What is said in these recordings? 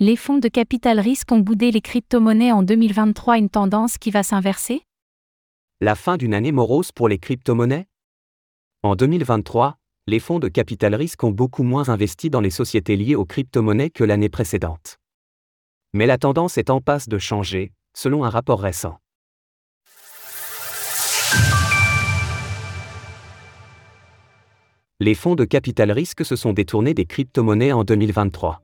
Les fonds de capital risque ont boudé les crypto-monnaies en 2023, une tendance qui va s'inverser? La fin d'une année morose pour les crypto-monnaies? En 2023, les fonds de capital risque ont beaucoup moins investi dans les sociétés liées aux crypto-monnaies que l'année précédente. Mais la tendance est en passe de changer, selon un rapport récent. Les fonds de capital risque se sont détournés des crypto-monnaies en 2023.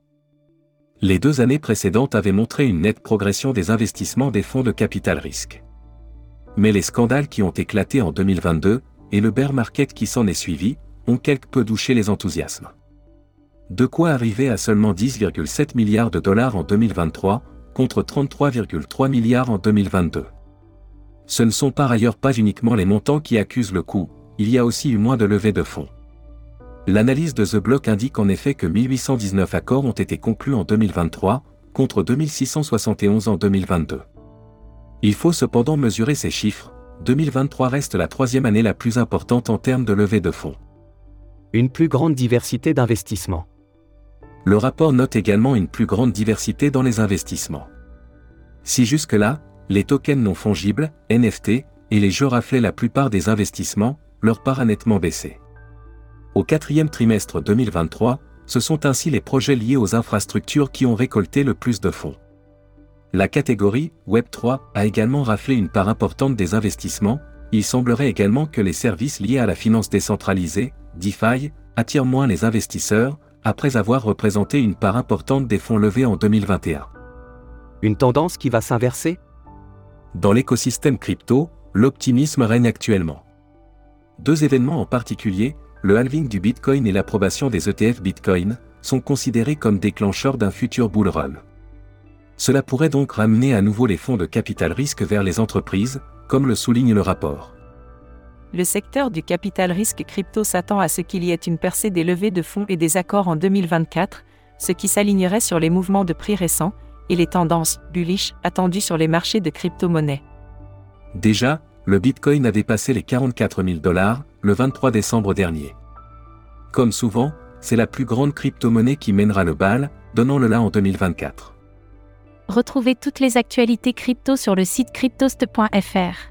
Les deux années précédentes avaient montré une nette progression des investissements des fonds de capital risque. Mais les scandales qui ont éclaté en 2022, et le bear market qui s'en est suivi, ont quelque peu douché les enthousiasmes. De quoi arriver à seulement 10,7 milliards de dollars en 2023, contre 33,3 milliards en 2022. Ce ne sont par ailleurs pas uniquement les montants qui accusent le coup, il y a aussi eu moins de levées de fonds. L'analyse de The Block indique en effet que 1819 accords ont été conclus en 2023, contre 2671 en 2022. Il faut cependant mesurer ces chiffres, 2023 reste la troisième année la plus importante en termes de levée de fonds. Une plus grande diversité d'investissements. Le rapport note également une plus grande diversité dans les investissements. Si jusque-là, les tokens non fongibles, NFT, et les jeux raflaient la plupart des investissements, leur part a nettement baissé. Au quatrième trimestre 2023, ce sont ainsi les projets liés aux infrastructures qui ont récolté le plus de fonds. La catégorie Web3 a également raflé une part importante des investissements, il semblerait également que les services liés à la finance décentralisée, DeFi, attirent moins les investisseurs, après avoir représenté une part importante des fonds levés en 2021. Une tendance qui va s'inverser? Dans l'écosystème crypto, l'optimisme règne actuellement. Deux événements en particulier, le halving du Bitcoin et l'approbation des ETF Bitcoin, sont considérés comme déclencheurs d'un futur bull run. Cela pourrait donc ramener à nouveau les fonds de capital risque vers les entreprises, comme le souligne le rapport. Le secteur du capital risque crypto s'attend à ce qu'il y ait une percée des levées de fonds et des accords en 2024, ce qui s'alignerait sur les mouvements de prix récents et les tendances bullish attendues sur les marchés de crypto-monnaies. Déjà, le Bitcoin a dépassé les 44 000 dollars le 23 décembre dernier. Comme souvent, c'est la plus grande crypto-monnaie qui mènera le bal, donnant le là en 2024. Retrouvez toutes les actualités crypto sur le site cryptost.fr.